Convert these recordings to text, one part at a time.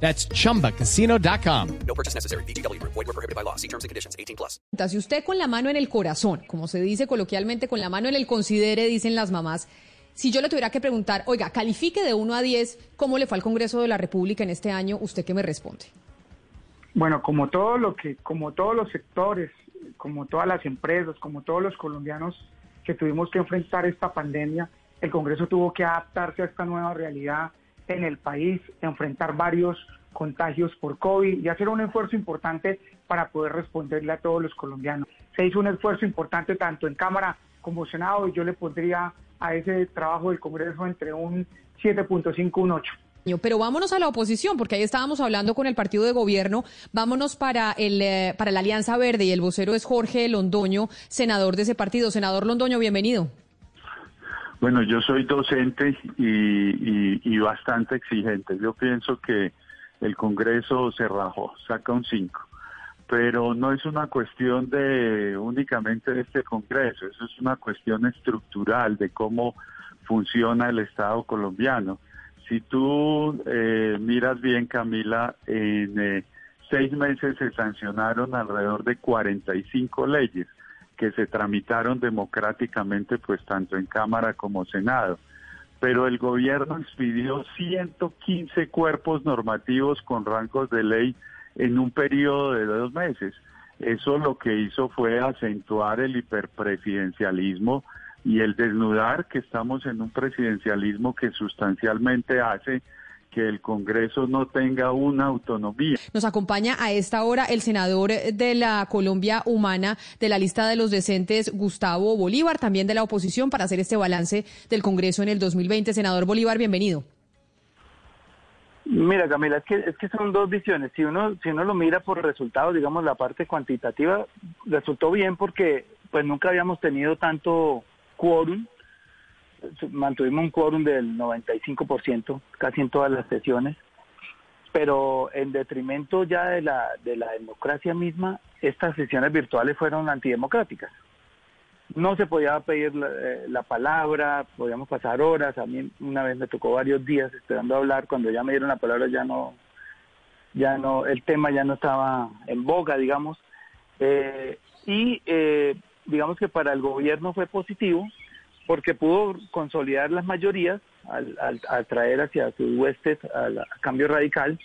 That's chumbacasino.com. No purchase necessary. BGW. Void were prohibited by law. See terms and conditions. 18 plus. Si usted con la mano en el corazón, como se dice coloquialmente, con la mano en el considere, dicen las mamás, si yo le tuviera que preguntar, oiga, califique de 1 a 10, ¿cómo le fue al Congreso de la República en este año? ¿Usted qué me responde? Bueno, como todo lo que, como todos los sectores, como todas las empresas, como todos los colombianos que tuvimos que enfrentar esta pandemia, el Congreso tuvo que adaptarse a esta nueva realidad en el país, enfrentar varios contagios por COVID y hacer un esfuerzo importante para poder responderle a todos los colombianos. Se hizo un esfuerzo importante tanto en Cámara como Senado y yo le pondría a ese trabajo del Congreso entre un 7.5 un 8. Pero vámonos a la oposición, porque ahí estábamos hablando con el partido de gobierno. Vámonos para, el, eh, para la Alianza Verde y el vocero es Jorge Londoño, senador de ese partido. Senador Londoño, bienvenido. Bueno, yo soy docente y, y, bastante exigente. Yo pienso que el Congreso se rajó, saca un 5. Pero no es una cuestión de únicamente de este Congreso, eso es una cuestión estructural de cómo funciona el Estado colombiano. Si tú eh, miras bien, Camila, en eh, seis meses se sancionaron alrededor de 45 leyes que se tramitaron democráticamente, pues tanto en Cámara como Senado. Pero el gobierno expidió 115 cuerpos normativos con rangos de ley en un periodo de dos meses. Eso lo que hizo fue acentuar el hiperpresidencialismo y el desnudar que estamos en un presidencialismo que sustancialmente hace que el Congreso no tenga una autonomía. Nos acompaña a esta hora el senador de la Colombia Humana de la lista de los decentes, Gustavo Bolívar, también de la oposición, para hacer este balance del Congreso en el 2020. Senador Bolívar, bienvenido. Mira, Camila, es que, es que son dos visiones. Si uno, si uno lo mira por resultados, digamos, la parte cuantitativa resultó bien porque pues nunca habíamos tenido tanto quórum mantuvimos un quórum del 95%, casi en todas las sesiones, pero en detrimento ya de la, de la democracia misma, estas sesiones virtuales fueron antidemocráticas. No se podía pedir la, eh, la, palabra, podíamos pasar horas, a mí una vez me tocó varios días esperando hablar, cuando ya me dieron la palabra ya no, ya no, el tema ya no estaba en boga, digamos, eh, y eh, digamos que para el gobierno fue positivo, porque pudo consolidar las mayorías al, al, atraer hacia sus huestes al cambio radical.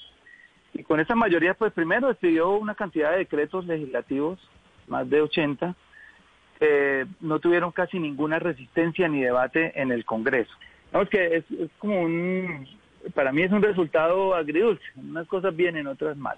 Y con esa mayoría, pues primero despidió una cantidad de decretos legislativos, más de 80, que no tuvieron casi ninguna resistencia ni debate en el Congreso. Vamos que es, es como un, para mí es un resultado agridulce, unas cosas vienen, otras mal.